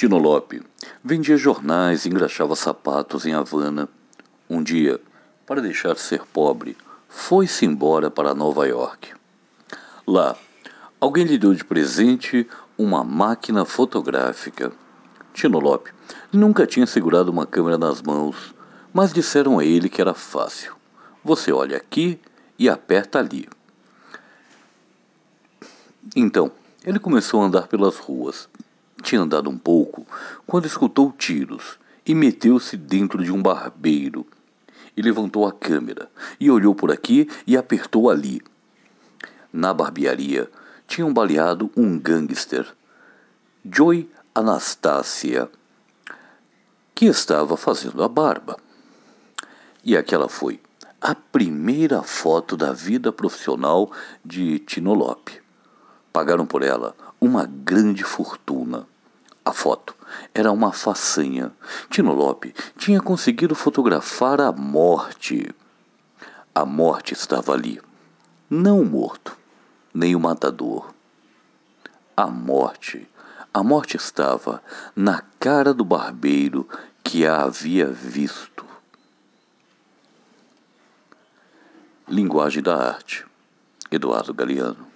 Tino Lope vendia jornais e engraxava sapatos em Havana. Um dia, para deixar de ser pobre, foi-se embora para Nova York. Lá, alguém lhe deu de presente uma máquina fotográfica. Tino Lope nunca tinha segurado uma câmera nas mãos, mas disseram a ele que era fácil. Você olha aqui e aperta ali. Então, ele começou a andar pelas ruas, tinha andado um pouco quando escutou tiros e meteu-se dentro de um barbeiro. E levantou a câmera e olhou por aqui e apertou ali. Na barbearia tinham baleado um gangster, Joy Anastasia, que estava fazendo a barba. E aquela foi a primeira foto da vida profissional de Tinolope. Pagaram por ela uma grande fortuna. A foto era uma façanha. Tino Lope tinha conseguido fotografar a morte. A morte estava ali. Não o morto, nem o matador. A morte. A morte estava na cara do barbeiro que a havia visto. Linguagem da Arte. Eduardo Galeano.